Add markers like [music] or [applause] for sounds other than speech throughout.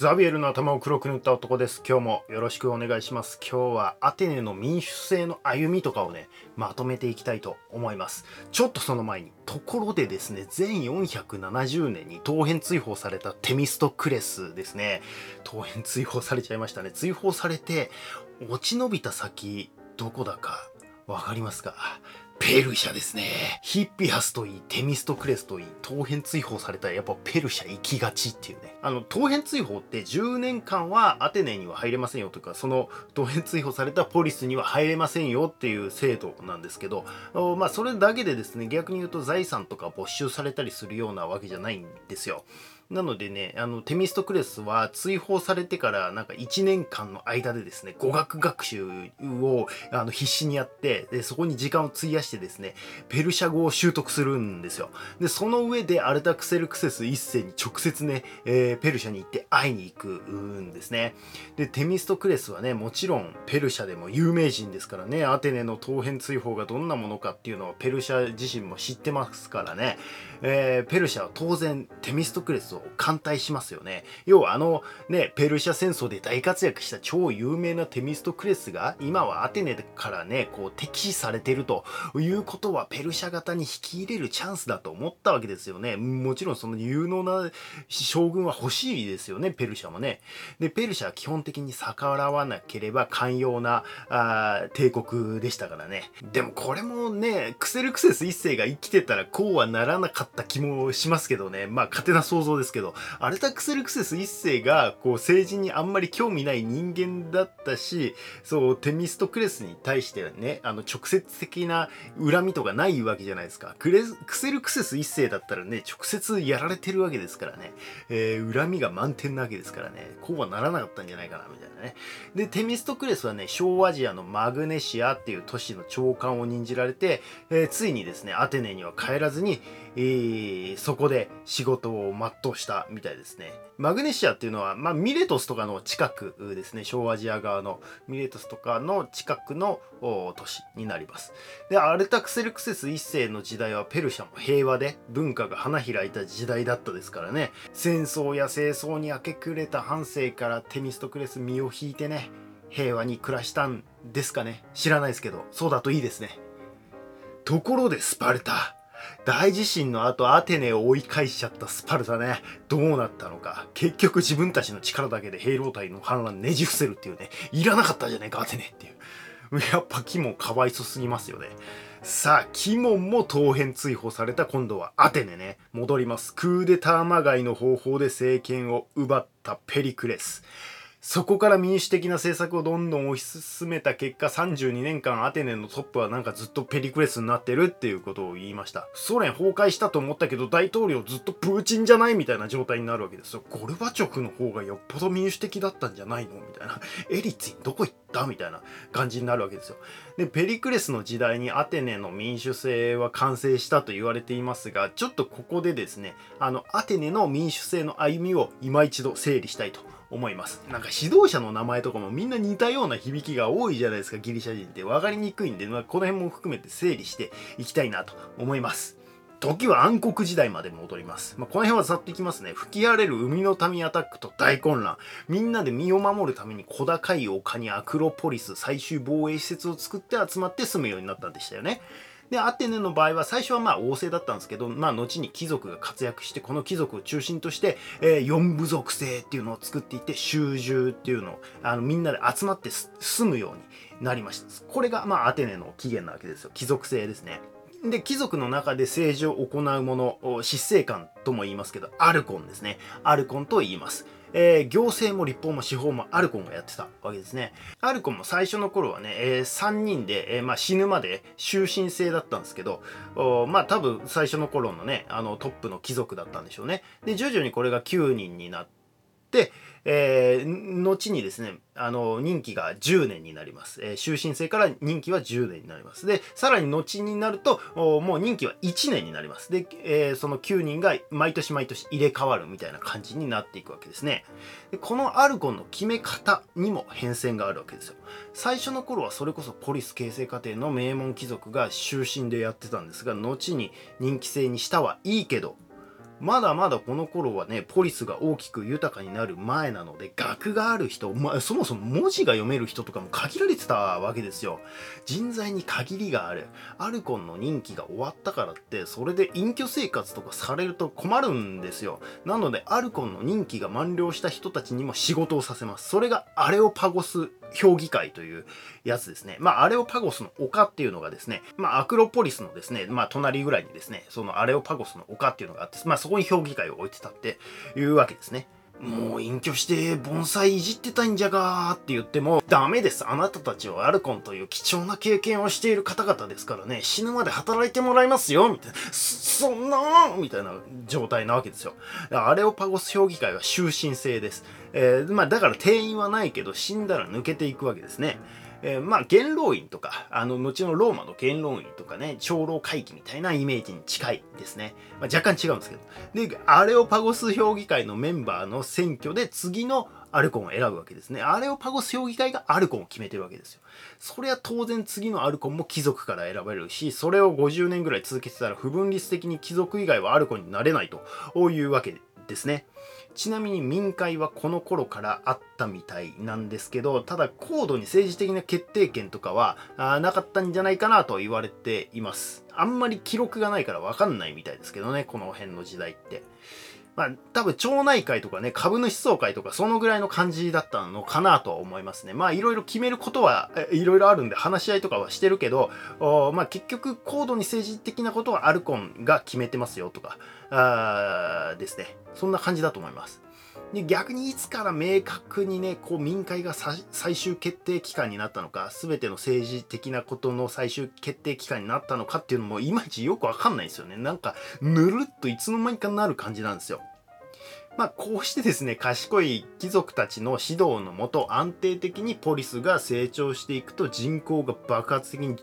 ザビエルの頭を黒く塗った男です。今日もよろしくお願いします。今日はアテネの民主制の歩みとかをね、まとめていきたいと思います。ちょっとその前に、ところでですね、全470年に当編追放されたテミストクレスですね。当編追放されちゃいましたね。追放されて、落ち延びた先、どこだかわかりますか？ペルシャですね。ヒッピハスといい、テミストクレスといい、当編追放されたらやっぱペルシャ行きがちっていうね。あの、当編追放って10年間はアテネには入れませんよとか、その当編追放されたポリスには入れませんよっていう制度なんですけど、まあそれだけでですね、逆に言うと財産とか没収されたりするようなわけじゃないんですよ。なのでね、あの、テミストクレスは追放されてからなんか1年間の間でですね、語学学習をあの必死にやって、で、そこに時間を費やしてですね、ペルシャ語を習得するんですよ。で、その上でアルタクセルクセス一世に直接ね、えー、ペルシャに行って会いに行くんですね。で、テミストクレスはね、もちろんペルシャでも有名人ですからね、アテネの当編追放がどんなものかっていうのはペルシャ自身も知ってますからね、えー、ペルシャは当然テミストクレスを艦隊しますよね。要はあのね、ペルシャ戦争で大活躍した超有名なテミストクレスが今はアテネからね、こう敵視されてるということはペルシャ型に引き入れるチャンスだと思ったわけですよね。もちろんその有能な将軍は欲しいですよね、ペルシャもね。で、ペルシャは基本的に逆らわなければ寛容なあ帝国でしたからね。でもこれもね、クセルクセス一世が生きてたらこうはならなかった気もしますけどね。まあ勝手な想像ですけど、アルタクセルクセス一世がこう政治にあんまり興味ない人間だったし、そう、テミストクレスに対してはね、あの直接的な恨みとかないわけじゃないですか。クレクセルクセス一世だったらね、直接やられてるわけですからね、えー、恨みが満点なわけですからね、こうはならなかったんじゃないかな、みたいなね。で、テミストクレスはね、小アジアのマグネシアっていう都市の長官を任じられて、えー、ついにですね、アテネには帰らずに、えー、そこで仕事を全うしたみたいですね。マグネシアっていうのは、まあ、ミレトスとかの近くですね、小アジア側のミレトスとかの近くの都市になります。で、アルタクセルクセス一世の時代はペルシャも平和で文化が花開いた時代だったですからね、戦争や清掃に明け暮れた半生からテミストクレス身を引いてね、平和に暮らしたんですかね。知らないですけど、そうだといいですね。ところでスパルタ。大地震の後アテネを追い返しちゃったスパルタね。どうなったのか。結局自分たちの力だけで兵糧隊の反乱ねじ伏せるっていうね。いらなかったじゃねえかアテネっていう。やっぱキモンかわいそすぎますよね。さあキモンも当編追放された。今度はアテネね。戻ります。クーデターまがいの方法で政権を奪ったペリクレス。そこから民主的な政策をどんどん推し進めた結果32年間アテネのトップはなんかずっとペリクレスになってるっていうことを言いました。ソ連崩壊したと思ったけど大統領ずっとプーチンじゃないみたいな状態になるわけですよ。ゴルバチョフの方がよっぽど民主的だったんじゃないのみたいな。エリツィンどこ行ったみたいな感じになるわけですよ。でペリクレスの時代にアテネの民主制は完成したと言われていますがちょっとここでですねあのアテネの民主制の歩みを今一度整理したいと。思います。なんか指導者の名前とかもみんな似たような響きが多いじゃないですか、ギリシャ人って分かりにくいんで、まあ、この辺も含めて整理していきたいなと思います。時は暗黒時代まで戻ります。まあ、この辺はざっといきますね。吹き荒れる海の民アタックと大混乱。みんなで身を守るために小高い丘にアクロポリス最終防衛施設を作って集まって住むようになったんでしたよね。で、アテネの場合は最初はまあ王政だったんですけど、まあ後に貴族が活躍して、この貴族を中心として、えー、四部族制っていうのを作っていて、囚従っていうのをあのみんなで集まって住むようになりました。これがまあアテネの起源なわけですよ。貴族制ですね。で、貴族の中で政治を行うもの、執政官とも言いますけど、アルコンですね。アルコンと言います。えー、行政も立法も司法もアルコンがやってたわけですね。アルコンも最初の頃はね、えー、3人で、えー、まあ、死ぬまで終身制だったんですけど、まあ多分最初の頃のね、あのトップの貴族だったんでしょうね。で、徐々にこれが9人になって、えー、後にですね、あの、任期が10年になります。えー、終身制から任期は10年になります。で、さらに後になると、もう任期は1年になります。で、えー、その9人が毎年毎年入れ替わるみたいな感じになっていくわけですね。でこのアルゴンの決め方にも変遷があるわけですよ。最初の頃はそれこそポリス形成過程の名門貴族が終身でやってたんですが、後に任期制にしたはいいけど、まだまだこの頃はね、ポリスが大きく豊かになる前なので、学がある人、まあ、そもそも文字が読める人とかも限られてたわけですよ。人材に限りがある。アルコンの任期が終わったからって、それで隠居生活とかされると困るんですよ。なので、アルコンの任期が満了した人たちにも仕事をさせます。それがアレオパゴス評議会というやつですね。まあ、アレオパゴスの丘っていうのがですね、まあ、アクロポリスのですね、まあ、隣ぐらいにですね、そのアレオパゴスの丘っていうのがあって、まあ、そこに評議会を置いてたっていうわけですね。もう隠居して盆栽いじってたんじゃがーって言ってもダメです。あなたたちはアルコンという貴重な経験をしている方々ですからね、死ぬまで働いてもらいますよみたいな、そんなーみたいな状態なわけですよ。アレオパゴス評議会は終身制です。えー、まあだから定員はないけど死んだら抜けていくわけですね。えー、まあ元老院とか、あの後のローマの元老院とかね、長老会議みたいなイメージに近いですね。まあ、若干違うんですけど。で、アレオパゴス評議会のメンバーの選挙で次のアルコンを選ぶわけですね。アレオパゴス評議会がアルコンを決めてるわけですよ。それは当然次のアルコンも貴族から選ばれるし、それを50年ぐらい続けてたら不分率的に貴族以外はアルコンになれないというわけですね。ちなみに民会はこの頃からあったみたいなんですけど、ただ高度に政治的な決定権とかはなかったんじゃないかなと言われています。あんまり記録がないからわかんないみたいですけどね、この辺の時代って。まあ、多分町内会とかね、株主総会とかそのぐらいの感じだったのかなとは思いますね。まあいろいろ決めることはいろいろあるんで話し合いとかはしてるけど、まあ結局高度に政治的なことはアルコンが決めてますよとか、あですね。そんな感じだと思います。で逆にいつから明確にねこう民会が最終決定機関になったのか全ての政治的なことの最終決定機関になったのかっていうのもいまいちよくわかんないですよねなんかぬるっといつの間にかなる感じなんですよまあこうしてですね賢い貴族たちの指導のもと安定的にポリスが成長していくと人口が爆発的に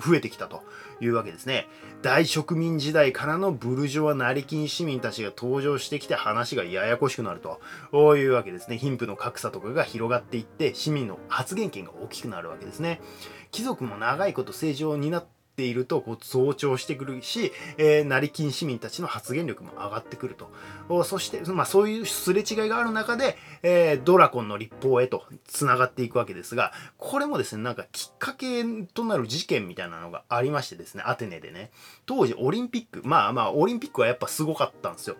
増えてきたというわけですね。大植民時代からのブルジョワ成金市民たちが登場してきて話がややこしくなるというわけですね。貧富の格差とかが広がっていって市民の発言権が大きくなるわけですね。貴族も長いこと政治を担ってているとこう増長してくるし、えー、成金市民たちの発言力も上がってくると。そして、まあ、そういうすれ違いがある中で、えー、ドラコンの立法へと繋がっていくわけですが、これもですね、なんかきっかけとなる事件みたいなのがありましてですね、アテネでね、当時オリンピック、まあまあ、オリンピックはやっぱすごかったんですよ。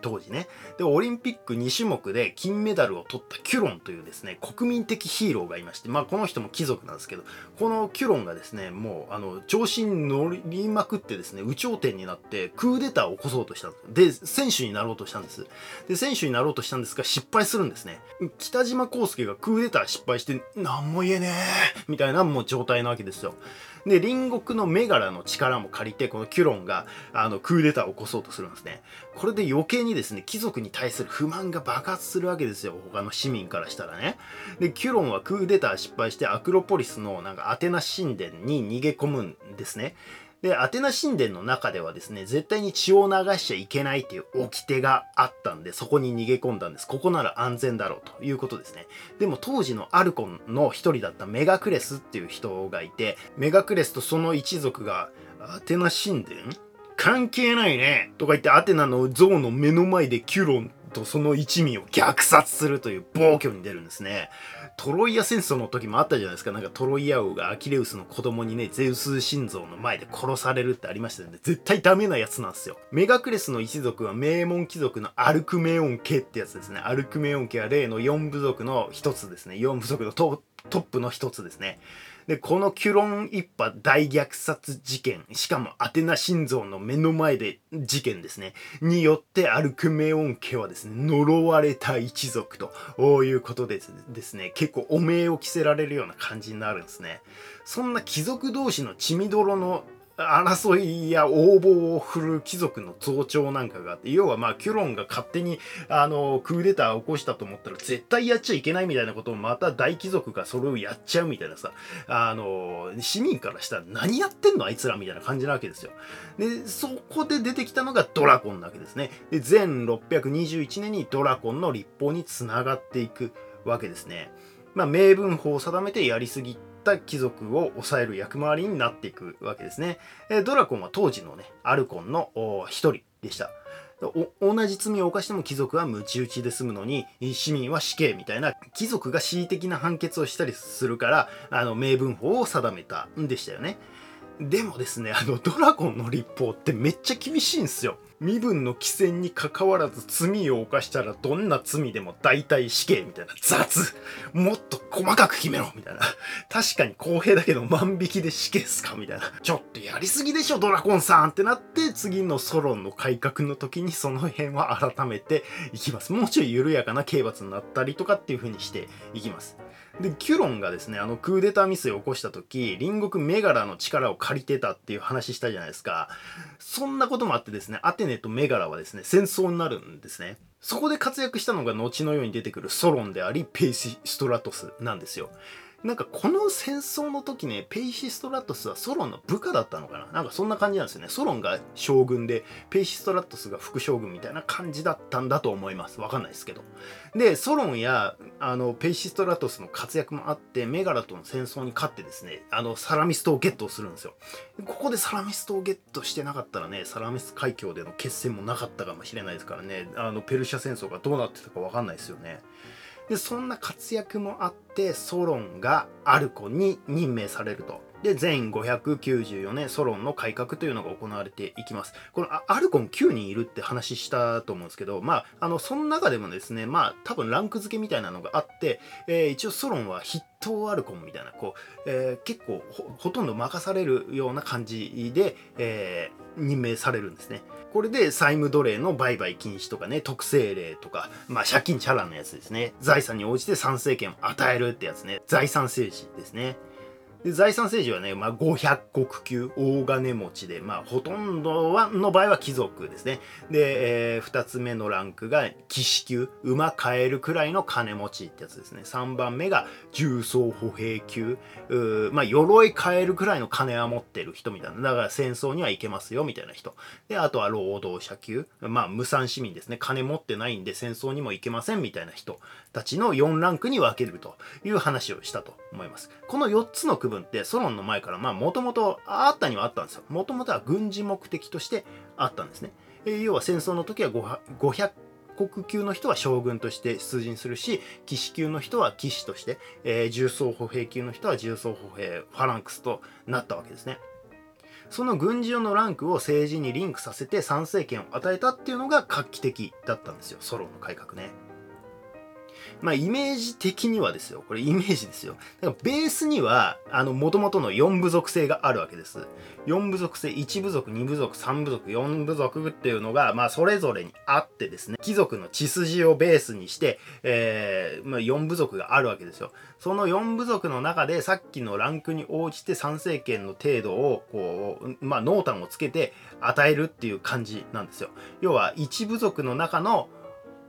当時ね。で、オリンピック2種目で金メダルを取ったキュロンというですね、国民的ヒーローがいまして、まあこの人も貴族なんですけど、このキュロンがですね、もう、あの、調子に乗りまくってですね、有頂天になってクーデターを起こそうとしたで。で、選手になろうとしたんです。で、選手になろうとしたんですが、失敗するんですね。北島康介がクーデター失敗して、何も言えねえみたいなもう状態なわけですよ。で、隣国のメガラの力も借りて、このキュロンが、あの、クーデターを起こそうとするんですね。これで余計にですね、貴族に対する不満が爆発するわけですよ。他の市民からしたらね。で、キュロンはクーデター失敗して、アクロポリスのなんかアテナ神殿に逃げ込むんですね。で、アテナ神殿の中ではですね、絶対に血を流しちゃいけないっていう掟があったんで、そこに逃げ込んだんです。ここなら安全だろうということですね。でも当時のアルコンの一人だったメガクレスっていう人がいて、メガクレスとその一族が、アテナ神殿関係ないねとか言ってアテナの像の目の前でキュロンとその一味を虐殺するという暴挙に出るんですね。トロイア戦争の時もあったじゃないですか。なんかトロイア王がアキレウスの子供にね、ゼウス心臓の前で殺されるってありましたよね。絶対ダメなやつなんですよ。メガクレスの一族は名門貴族のアルクメオン家ってやつですね。アルクメオン家は例の4部族の一つですね。4部族のトトップの一つですね。で、このキュロン一派大虐殺事件、しかもアテナ心臓の目の前で事件ですね、によってアルクメオン家はですね、呪われた一族ということでですね、結構汚名を着せられるような感じになるんですね。そんな貴族同士の血みどろの争いや横暴を振る貴族の増長なんかがあって、要はまあキュロンが勝手にあのクーデターを起こしたと思ったら絶対やっちゃいけないみたいなことをまた大貴族がそれをやっちゃうみたいなさ、あの、市民からしたら何やってんのあいつらみたいな感じなわけですよ。で、そこで出てきたのがドラコンなわけですね。で、全621年にドラコンの立法につながっていくわけですね。まあ、明文法を定めてやりすぎった貴族を抑える役回りになっていくわけですね。えドラコンは当時のね、アルコンの一人でした。同じ罪を犯しても貴族は鞭打ちで済むのに市民は死刑みたいな貴族が恣意的な判決をしたりするからあの明文法を定めたんでしたよね。でもですねあのドラゴンの立法ってめっちゃ厳しいんですよ。身分の規制に関わらず罪を犯したらどんな罪でも大体死刑みたいな。雑。もっと細かく決めろみたいな。確かに公平だけど万引きで死刑っすかみたいな。ちょっとやりすぎでしょドラゴンさんってなって次のソロンの改革の時にその辺は改めていきます。もうちょい緩やかな刑罰になったりとかっていう風にしていきます。でキュロンがですねあのクーデターミスを起こした時隣国メガラの力を借りてたっていう話したじゃないですか。そんなこともあってですねアテネとメガラはですね戦争になるんですね。そこで活躍したのが後のように出てくるソロンでありペイシストラトスなんですよ。なんかこの戦争の時ね、ペイシストラトスはソロンの部下だったのかな？なんかそんな感じなんですよね。ソロンが将軍で、ペイシストラトスが副将軍みたいな感じだったんだと思います。わかんないですけど。で、ソロンや、あの、ペイシストラトスの活躍もあって、メガラとの戦争に勝ってですね、あの、サラミス島をゲットするんですよ。ここでサラミス島をゲットしてなかったらね、サラミス海峡での決戦もなかったかもしれないですからね、あの、ペルシャ戦争がどうなってたかわかんないですよね。でそんな活躍もあってソロンがアルコンに任命されると。で、全594年ソロンの改革というのが行われていきます。このアルコン9人いるって話したと思うんですけど、まあ、あの、その中でもですね、まあ、多分ランク付けみたいなのがあって、えー、一応ソロンは筆頭アルコンみたいな、こう、えー、結構ほとんど任されるような感じで、えー、任命されるんですね。これで債務奴隷の売買禁止とかね、特性例とか、まあ借金チャラのやつですね。財産に応じて参政権を与えるってやつね。財産政治ですね。で財産政治はね、まあ、500国級大金持ちで、まあ、ほとんどはの場合は貴族ですね。で、えー、2つ目のランクが騎士級、馬買えるくらいの金持ちってやつですね。3番目が重装歩兵級、まあ、鎧買えるくらいの金は持ってる人みたいな。だから戦争には行けますよみたいな人。で、あとは労働者級、まあ、無産市民ですね。金持ってないんで戦争にも行けませんみたいな人たちの4ランクに分けるという話をしたと思います。この4つの区分ってソロンの前からまあもともとあったにはあったんですよ。もともとは軍事目的としてあったんですね。えー、要は戦争の時は500国級の人は将軍として出陣するし、騎士級の人は騎士として、えー、重装歩兵級の人は重装歩兵ファランクスとなったわけですね。その軍事用のランクを政治にリンクさせて参政権を与えたっていうのが画期的だったんですよ、ソロンの改革ね。まあ、イメージ的にはですよ。これイメージですよ。だからベースには、あの、元々の4部族性があるわけです。4部族性、1部族、2部族、3部族、4部族っていうのが、まあ、それぞれにあってですね、貴族の血筋をベースにして、えー、まあ、4部族があるわけですよ。その4部族の中で、さっきのランクに応じて参政権の程度を、こう、まあ、濃淡をつけて与えるっていう感じなんですよ。要は、1部族の中の、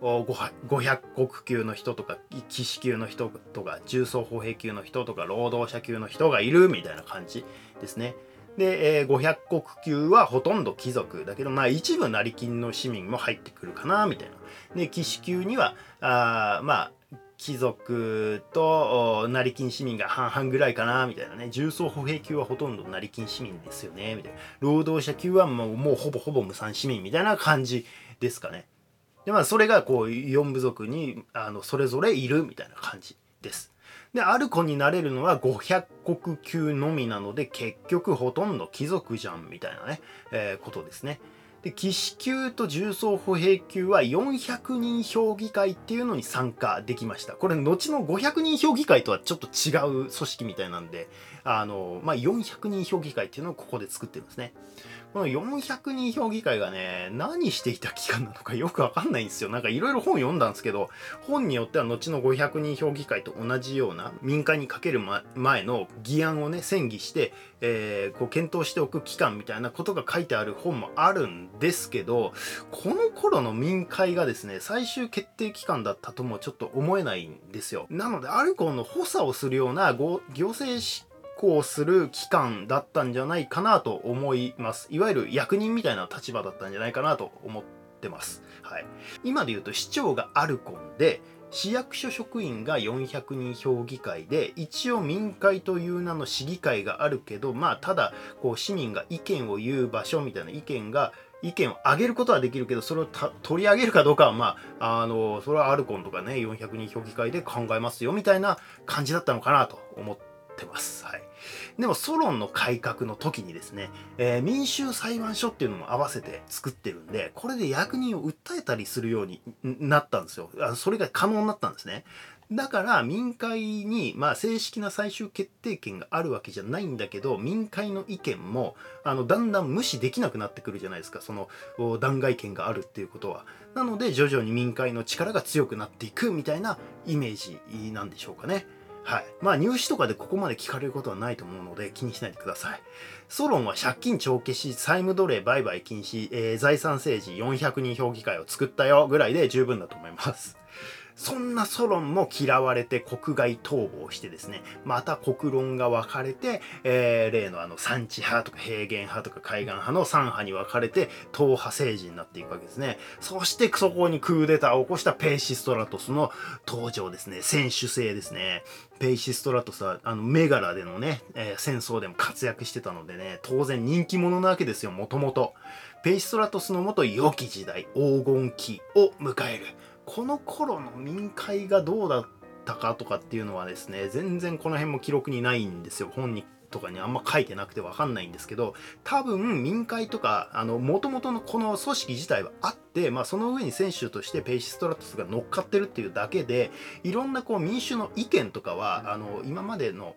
500国級の人とか騎士級の人とか重装歩兵級の人とか労働者級の人がいるみたいな感じですね。で、えー、500国級はほとんど貴族だけど、まあ一部成金の市民も入ってくるかなみたいな。で、騎士級には、あまあ貴族と成金市民が半々ぐらいかなみたいなね重装歩兵級はほとんど成金市民ですよねみたいな労働者級はもうもうほぼほぼ無産市民みたいな感じですかねでまあそれがこう4部族にあのそれぞれいるみたいな感じです。でアルコになれるのは500国級のみなので結局ほとんど貴族じゃんみたいなね、えー、ことですね。で騎士級と重装歩兵級は400人評議会っていうのに参加できましたこれ後の500人評議会とはちょっと違う組織みたいなんであの、まあ、400人評議会っていうのをここで作ってるんですねこの400人評議会がね、何していた機関なのか [laughs] よくわかんないんですよ。なんかいろいろ本読んだんですけど、本によっては後の500人評議会と同じような民間にかける前の議案をね、戦議して、えー、こう検討しておく機関みたいなことが書いてある本もあるんですけど、この頃の民会がですね、最終決定機関だったともちょっと思えないんですよ。なので、アルコンの補佐をするような行政行する機関だったんじゃないかなと思います。いわゆる役人みたいな立場だったんじゃないかなと思ってます。はい。今で言うと市長がアルコンで、市役所職員が400人評議会で一応民会という名の市議会があるけどまあただこう市民が意見を言う場所みたいな意見が意見を上げることはできるけどそれを取り上げるかどうかはまああのそれはアルコンとかね400人評議会で考えますよみたいな感じだったのかなと思ってってます。はい、でもソロンの改革の時にですね、えー、民衆裁判所っていうのも合わせて作ってるんでこれで役人を訴えたりするようになったんですよ。あそれが可能になったんですね。だから民会に、まあ、正式な最終決定権があるわけじゃないんだけど民会の意見もあのだんだん無視できなくなってくるじゃないですかその弾劾権があるっていうことは。なので徐々に民会の力が強くなっていくみたいなイメージなんでしょうかね。はい。まあ入試とかでここまで聞かれることはないと思うので気にしないでください。ソロンは借金帳消し、債務奴隷売買禁止、えー、財産政治400人評議会を作ったよぐらいで十分だと思います。そんなソロンも嫌われて国外逃亡してですね、また国論が分かれて、えー、例のあの産地派とか平原派とか海岸派の3派に分かれて、党派政治になっていくわけですね。そしてそこにクーデターを起こしたペイシストラトスの登場ですね。僭主制ですね。ペイシストラトスはあのメガラでのね、えー、戦争でも活躍してたのでね、当然人気者なわけですよ、もともと。ペイシストラトスのもと良き時代、黄金期を迎える。この頃の民会がどうだったかとかっていうのはですね全然この辺も記録にないんですよ。本にとかにあんま書いてなくてわかんないんですけど多分民会とかあの元々のこの組織自体はあって、まあ、その上に僭主としてペイシストラトスが乗っかってるっていうだけでいろんなこう民主の意見とかはあの今までの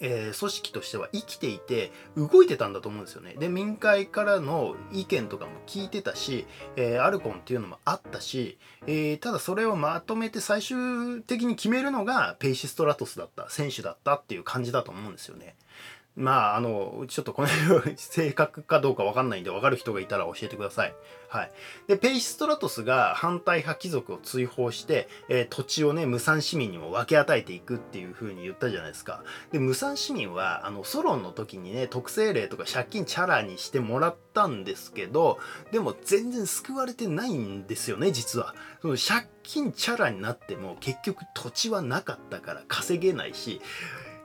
えー、組織としては生きていて動いてたんだと思うんですよね。で民会からの意見とかも聞いてたし、えー、アルコンっていうのもあったし、えー、ただそれをまとめて最終的に決めるのがペイシストラトスだった選手だったっていう感じだと思うんですよね。まあ、あの、ちょっとこの辺正確かどうかわかんないんで、わかる人がいたら教えてください。はい。で、ペイストラトスが反対派貴族を追放して、えー、土地をね、無産市民にも分け与えていくっていう風に言ったじゃないですか。で、無産市民は、あの、ソロンの時にね、特性例とか借金チャラにしてもらったんですけど、でも全然救われてないんですよね、実は。その借金チャラになっても、結局土地はなかったから稼げないし、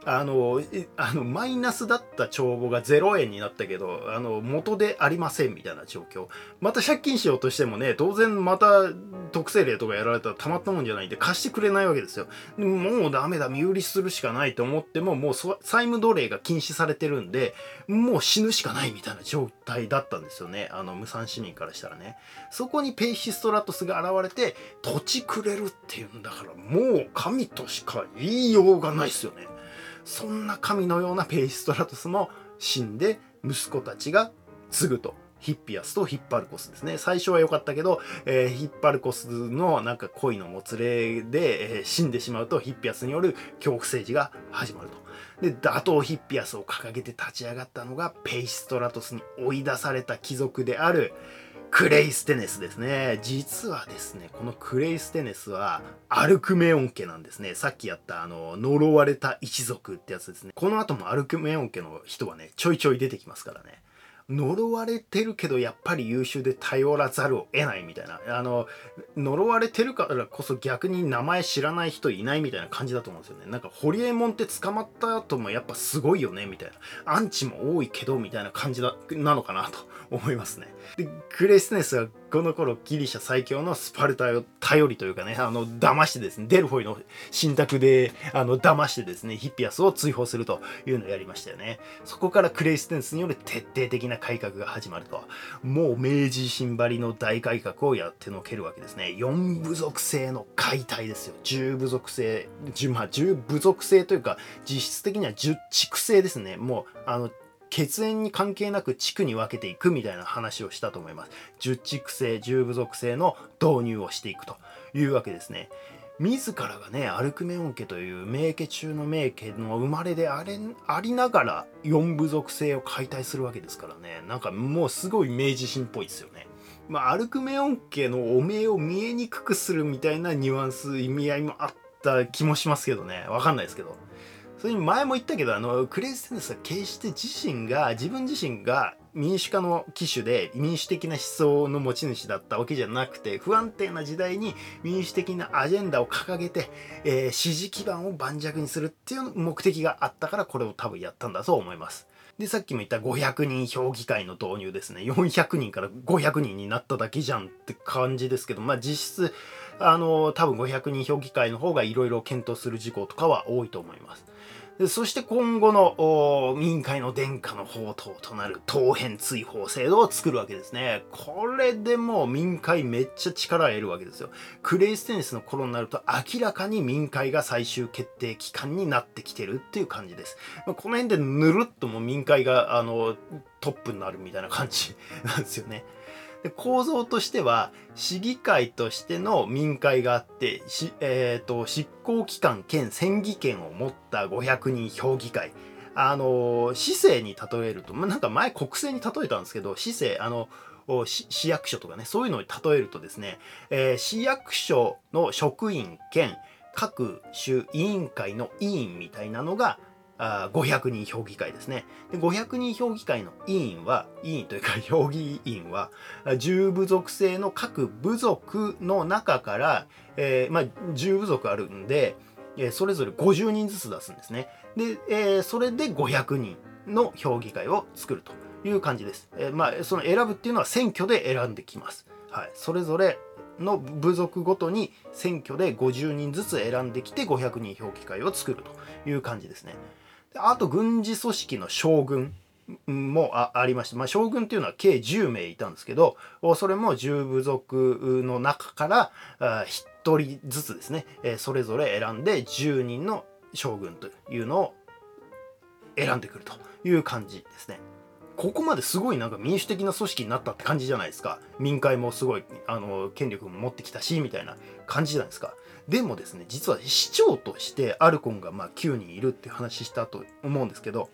あの、あの、マイナスだった帳簿が0円になったけど、あの、元でありませんみたいな状況。また借金しようとしてもね、当然また特性例とかやられたらたまったもんじゃないんで貸してくれないわけですよ。もうダメだ、身売りするしかないと思っても、もう債務奴隷が禁止されてるんで、もう死ぬしかないみたいな状態だったんですよね。あの、無産市民からしたらね。そこにペイシストラトスが現れて、土地くれるっていうんだから、もう神としか言いようがないですよね。そんな神のようなペイストラトスも死んで息子たちが継ぐと。ヒッピアスとヒッパルコスですね。最初は良かったけど、えー、ヒッパルコスのなんか恋のもつれで、えー、死んでしまうとヒッピアスによる恐怖政治が始まると。で、打倒ヒッピアスを掲げて立ち上がったのがペイストラトスに追い出された貴族であるクレイステネスですね。実はですね、このクレイステネスはアルクメオン家なんですね。さっきやったあの、呪われた一族ってやつですね。この後もアルクメオン家の人はね、ちょいちょい出てきますからね。呪われてるけどやっぱり優秀で頼らざるを得ないみたいなあの呪われてるからこそ逆に名前知らない人いないみたいな感じだと思うんですよねなんかホリエモンって捕まった後もやっぱすごいよねみたいなアンチも多いけどみたいな感じだなのかなと思いますね。でクレイスネスはこの頃ギリシャ最強のスパルタを頼りというかねあの騙してですねデルフォイの信託であの騙してですねヒッピアスを追放するというのをやりましたよね。そこからクレイステンスによる徹底的な改革が始まると。もう明治維新張りの大改革をやってのけるわけですね。四部族制の解体ですよ。十部族制十,、まあ、十部族制というか実質的には十地区制ですね。もうあの血縁に関係なく地区に分けていくみたいな話をしたと思います。十地区制、十部族制の導入をしていくというわけですね。自らがね、アルクメオン家という名家中の名家の生まれであれありながら四部族制を解体するわけですからね。なんかもうすごい明治神っぽいですよね。まあ、アルクメオン家の汚名を見えにくくするみたいなニュアンス、意味合いもあった気もしますけどね。わかんないですけど。それに前も言ったけどあのクレイステネスは決して自身が自分自身が民主化の機種で民主的な思想の持ち主だったわけじゃなくて不安定な時代に民主的なアジェンダを掲げて、えー、支持基盤を盤石にするっていう目的があったからこれを多分やったんだと思います。で、さっきも言った500人評議会の導入ですね。400人から500人になっただけじゃんって感じですけど、まあ実質、あの、多分500人評議会の方がいろいろ検討する事項とかは多いと思います。でそして今後の民会の殿下の宝刀となる当編追放制度を作るわけですね。これでもう民会めっちゃ力を得るわけですよ。クレイステンスの頃になると明らかに民会が最終決定機関になってきてるっていう感じです。この辺でぬるっともう民会があのトップになるみたいな感じなんですよね。で構造としては市議会としての民会があってし、えーと、執行機関兼選議権を持った500人評議会。あの市政に例えると、ま、なんか前国政に例えたんですけど市政あの市役所とかねそういうのに例えるとですね、えー、市役所の職員兼各種委員会の委員みたいなのがあ500人評議会ですねで。500人評議会の委員は、委員というか評議委員は、10部族制の各部族の中から、えー、まあ、10部族あるんで、えー、それぞれ50人ずつ出すんですね。で、えー、それで500人の評議会を作るという感じです。えまあ、その選ぶっていうのは選挙で選んできます。はい。それぞれの部族ごとに選挙で50人ずつ選んできて500人評議会を作るという感じですね。あと軍事組織の将軍もありまして、まあ、将軍っていうのは計10名いたんですけどそれも10部族の中から1人ずつですねそれぞれ選んで10人の将軍というのを選んでくるという感じですね。ここまですごいなんか民主的な組織になったって感じじゃないですか。民会もすごいあの権力も持ってきたしみたいな感じじゃないですか。でもですね実は市長としてアルコンがまあ9人いるって話したと思うんですけど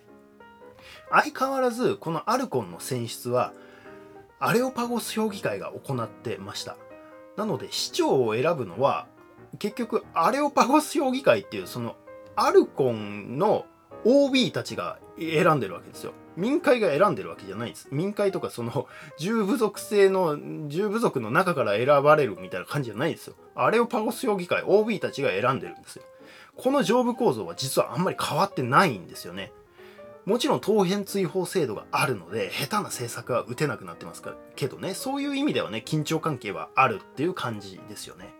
相変わらずこのアルコンの選出はアレオパゴス評議会が行ってました。なので市長を選ぶのは結局アレオパゴス評議会っていうそのアルコンの OB たちが選んでるわけですよ。民会が選んでるわけじゃないです。民会とかその [laughs] 重部族制の重部族の中から選ばれるみたいな感じじゃないですよ。あれをパゴス評議会 OB たちが選んでるんですよ。この上部構造は実はあんまり変わってないんですよね。もちろん当編追放制度があるので下手な政策は打てなくなってますけどね。そういう意味ではね緊張関係はあるっていう感じですよね。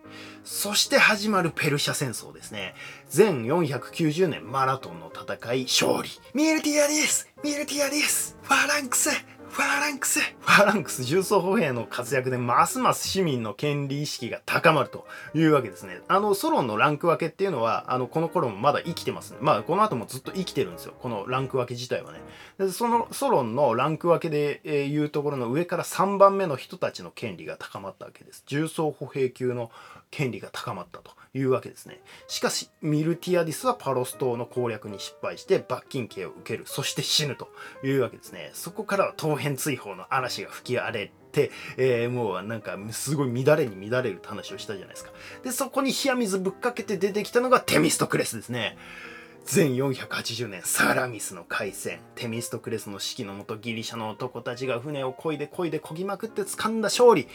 そして始まるペルシャ戦争ですね。前490年マラトンの戦い勝利。ミルティアディス！ミルティアディス！ファランクスファーランクスファーランクス重装歩兵の活躍でますます市民の権利意識が高まるというわけですね。あの、ソロンのランク分けっていうのは、あの、この頃もまだ生きてますね。まあ、この後もずっと生きてるんですよ。このランク分け自体はね。でそのソロンのランク分けで、えー、いうところの上から3番目の人たちの権利が高まったわけです。重装歩兵級の権利が高まったと。いうわけですね。しかし、ミルティアディスはパロス島の攻略に失敗して罰金刑を受ける。そして死ぬというわけですね。そこからは当編追放の嵐が吹き荒れて、えー、もうなんかすごい乱れに乱れるって話をしたじゃないですか。で、そこに冷や水ぶっかけて出てきたのがテミストクレスですね。全480年サラミスの海戦テミストクレスの指揮のもとギリシャの男たちが船を漕いで漕いで漕ぎまくって掴んだ勝利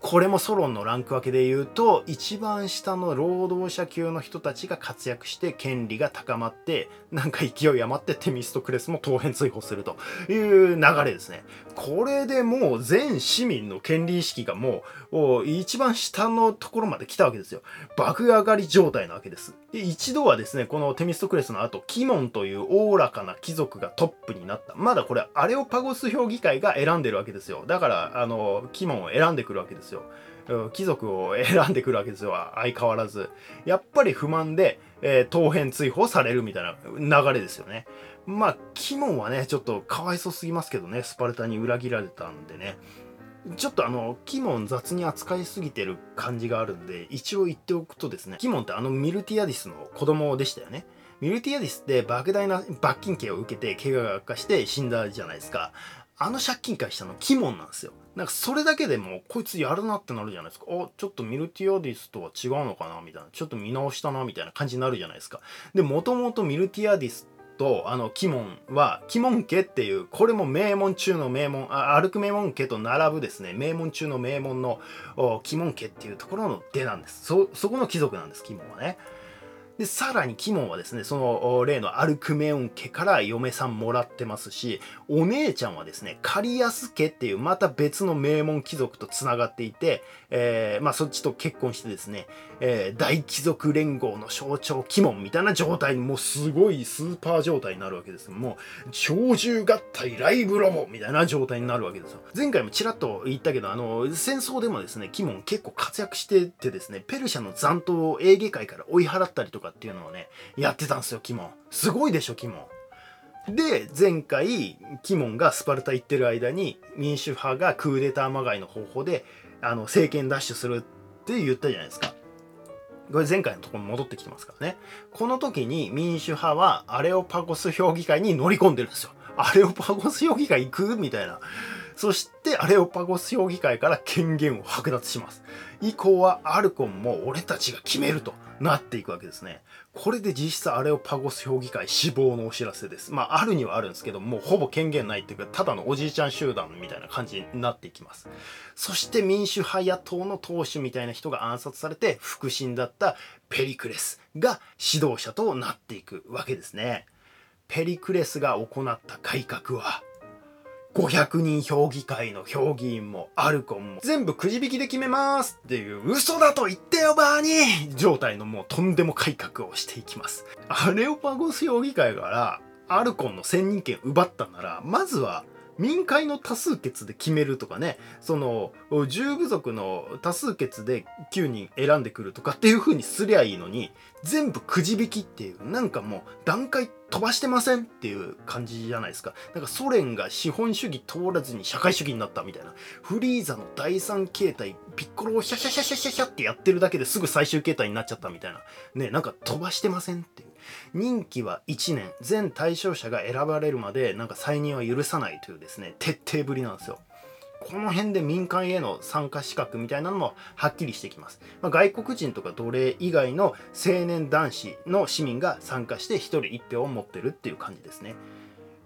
これもソロンのランク分けで言うと一番下の労働者級の人たちが活躍して権利が高まってなんか勢い余ってテミストクレスも当編追放するという流れですね。これでもう全市民の権利意識がもう一番下のところまで来たわけですよ。爆上がり状態なわけです。で一度はですねこのテミストクレスの後キモンというおおらかな貴族がトップになった。まだこれアレオパゴス評議会が選んでるわけですよ。だからあのキモンを選んでくるわけですよ。貴族を選んでくるわけですよ。相変わらず。やっぱり不満で、えー、当編追放されるみたいな流れですよね。まあキモンはねちょっとかわいそうすぎますけどね。スパルタに裏切られたんでね。ちょっとあの、キモン雑に扱いすぎてる感じがあるんで、一応言っておくとですね、キモンってあのミルティアディスの子供でしたよね。ミルティアディスって莫大な罰金刑を受けて怪我が悪化して死んだじゃないですか。あの借金返したのキモンなんですよ。なんかそれだけでもこいつやるなってなるじゃないですか。あ、ちょっとミルティアディスとは違うのかなみたいな。ちょっと見直したなみたいな感じになるじゃないですか。で、もともとミルティアディスとあのキモンはキモン家っていうこれも名門中の名門あ歩く名門家と並ぶですね名門中の名門のキモン家っていうところの出なんですそそこの貴族なんですキモンはねで、さらにキモンはですね、その例のアルクメオン家から嫁さんもらってますし、お姉ちゃんはですね、カリアス家っていうまた別の名門貴族と繋がっていて、えー、まあそっちと結婚してですね、えー、大貴族連合の象徴キモンみたいな状態にもうすごいスーパー状態になるわけですもう、鳥獣合体ライブロボみたいな状態になるわけですよ。前回もちらっと言ったけど、あの、戦争でもですね、キモン結構活躍しててですね、ペルシャの残党をエーゲ海から追い払ったりとかっていうのをね、やってたんですよ、キモン。すごいでしょ、キモン。で、前回、キモンがスパルタ行ってる間に、民主派がクーデターまがいの方法で、あの、政権奪取するって言ったじゃないですか。これ前回のところに戻ってきてますからね。この時に民主派はアレオパゴス評議会に乗り込んでるんですよ。アレオパゴス評議会行く？みたいな。そしてアレオパゴス評議会から権限を剥奪します。以降はアルコンも俺たちが決めるとなっていくわけですね。これで実質アレオパゴス評議会死亡のお知らせです。まあ、あるにはあるんですけど、もうほぼ権限ないっていうか、ただのおじいちゃん集団みたいな感じになっていきます。そして民主派野党の党首みたいな人が暗殺されて、腹心だったペリクレスが指導者となっていくわけですね。ペリクレスが行った改革は、500人評議会の評議員もアルコンも全部くじ引きで決めますっていう嘘だと言ってよバーニー状態のもうとんでも改革をしていきます。アレオパゴス評議会からアルコンの選任権奪ったならまずは民会の多数決で決めるとかね、その、十部族の多数決で9人選んでくるとかっていう風にすりゃいいのに、全部くじ引きっていう、なんかもう段階飛ばしてませんっていう感じじゃないですか。なんかソ連が資本主義通らずに社会主義になったみたいな。フリーザの第三形態、ピッコロをヒャヒャヒャヒャヒャってやってるだけですぐ最終形態になっちゃったみたいな。ね、なんか飛ばしてませんって。任期は1年全対象者が選ばれるまでなんか再任は許さないというですね徹底ぶりなんですよこの辺で民間への参加資格みたいなのもはっきりしてきます。まあ、外国人とか奴隷以外の青年男子の市民が参加して1人1票を持ってるっていう感じですね。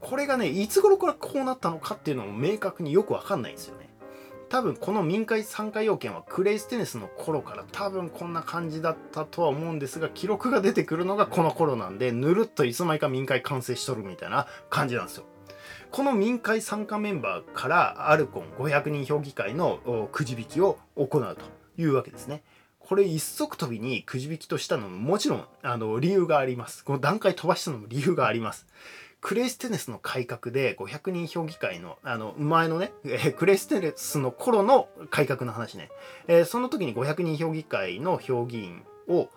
これがね、いつ頃からこうなったのかっていうのも明確によくわかんないんですよね。多分この民会参加要件はクレイステネスの頃から多分こんな感じだったとは思うんですが記録が出てくるのがこの頃なんでぬるっといつまいか民会完成しとるみたいな感じなんですよ。この民会参加メンバーからアルコン500人評議会のくじ引きを行うというわけですね。これ一足飛びにくじ引きとしたのももちろんあの理由があります。この段階飛ばしたのも理由があります。クレイステネスの改革で500人評議会の、あの、前のね、クレイステネスの頃の改革の話ね、えー、その時に500人評議会の評議員を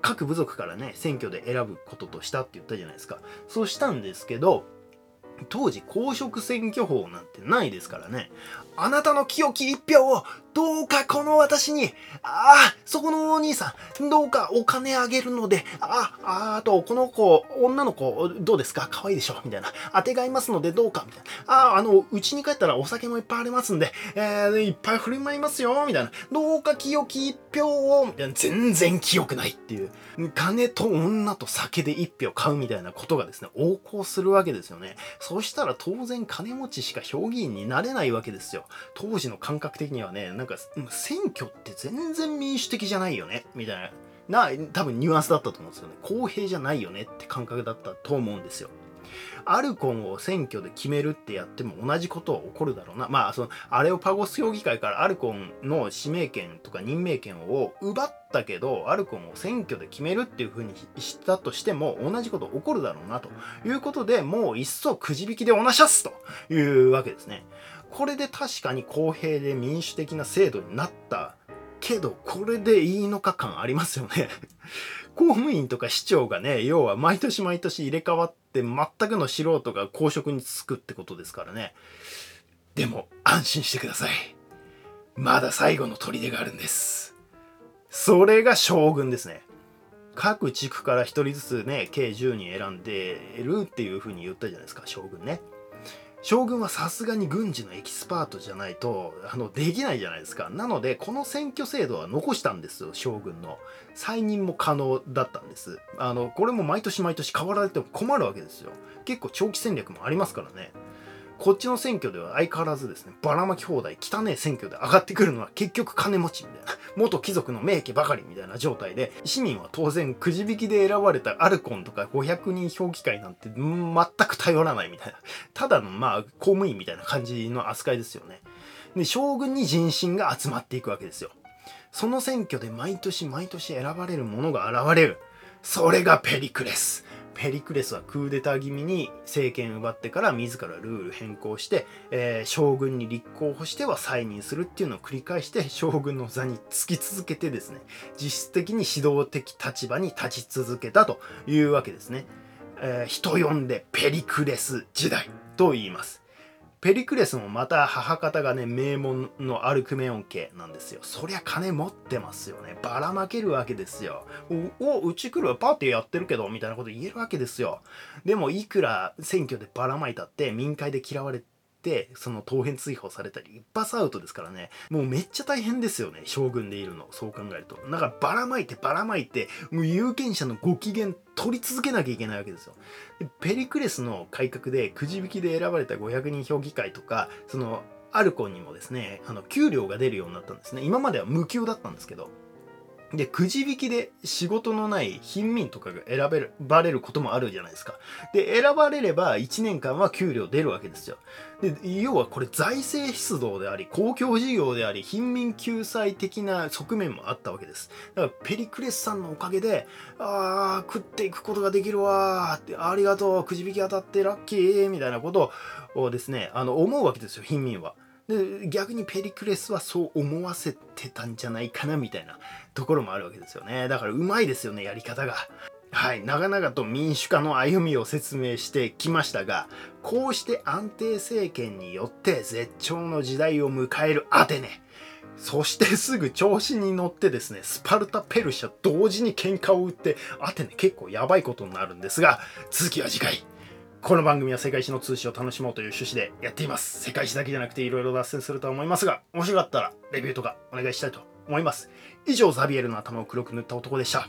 各部族からね、選挙で選ぶこととしたって言ったじゃないですか。そうしたんですけど、当時公職選挙法なんてないですからね。あなたの清き一票をどうかこの私に、ああ、そこのお兄さん、どうかお金あげるので、ああ、あと、この子、女の子、どうですか？可愛いでしょ？みたいな。当てがいますのでどうか？みたいな。ああ、あの、うちに帰ったらお酒もいっぱいありますんで、えー、いっぱい振る舞いますよみたいな。どうか清き一票をみたいな。全然清くないっていう。金と女と酒で一票買うみたいなことがですね、横行するわけですよね。そしたら当然金持ちしか評議員になれないわけですよ。当時の感覚的にはね、なんか、選挙って全然民主的じゃないよね、みたいな、な、多分ニュアンスだったと思うんですよね。公平じゃないよねって感覚だったと思うんですよ。アルコンを選挙で決めるってやっても同じことは起こるだろうな。まあ、その、アレオパゴス評議会からアルコンの指名権とか任命権を奪ったけど、アルコンを選挙で決めるっていう風にしたとしても同じこと起こるだろうなということで、もう一層くじ引きでおなしゃすというわけですね。これで確かに公平で民主的な制度になったけど、これでいいのか感ありますよね [laughs] 公務員とか市長がね、要は毎年毎年入れ替わって全くの素人が公職に就くってことですからね。でも安心してください。まだ最後の砦があるんです。それが将軍ですね。各地区から1人ずつね、計10人選んでるっていう風に言ったじゃないですか、将軍ね。将軍はさすがに軍事のエキスパートじゃないとあのできないじゃないですか。なのでこの選挙制度は残したんですよ将軍の。再任も可能だったんです。あのこれも毎年毎年変わられても困るわけですよ。結構長期戦略もありますからね。こっちの選挙では相変わらずですね、ばらまき放題、汚え選挙で上がってくるのは結局金持ちみたいな、元貴族の名家ばかりみたいな状態で、市民は当然くじ引きで選ばれたアルコンとか500人評議会なんて全く頼らないみたいな、ただのまあ公務員みたいな感じの扱いですよね。で、将軍に人心が集まっていくわけですよ。その選挙で毎年毎年選ばれるものが現れる。それがペリクレス。ペリクレスはクーデター気味に政権奪ってから自らルール変更して、えー、将軍に立候補しては再任するっていうのを繰り返して将軍の座につき続けてですね実質的に指導的立場に立ち続けたというわけですね、えー、人呼んでペリクレス時代と言います。ペリクレスもまた母方がね、名門のアルクメオン家なんですよ。そりゃ金持ってますよね。ばらまけるわけですよ。お、うち来るわパーティーやってるけど、みたいなこと言えるわけですよ。でも、いくら選挙でばらまいたって民会で嫌われて、その当編追放されたり一発アウトですからね。もうめっちゃ大変ですよね将軍でいるの。そう考えると。だからばらまいてばらまいてもう有権者のご機嫌取り続けなきゃいけないわけですよ。でペリクレスの改革でくじ引きで選ばれた500人評議会とかそのアルコンにもですねあの給料が出るようになったんですね。今までは無給だったんですけど。で、くじ引きで仕事のない貧民とかが選べる、ばれることもあるじゃないですか。で、選ばれれば1年間は給料出るわけですよ。で、要はこれ財政出動であり、公共事業であり、貧民救済的な側面もあったわけです。だからペリクレスさんのおかげで、ああ、食っていくことができるわーって、ありがとう、くじ引き当たってラッキーみたいなことをですね、あの、思うわけですよ、貧民は。で逆にペリクレスはそう思わせてたんじゃないかなみたいなところもあるわけですよねだからうまいですよねやり方がはい長々と民主化の歩みを説明してきましたがこうして安定政権によって絶頂の時代を迎えるアテネそしてすぐ調子に乗ってですね、スパルタ・ペルシャ同時に喧嘩を打って、アテネ結構やばいことになるんですが、続きは次回。この番組は世界史の通史を楽しもうという趣旨でやっています。世界史だけじゃなくて色々脱線するとは思いますが、面白かったらレビューとかお願いしたいと思います。以上、ザビエルの頭を黒く塗った男でした。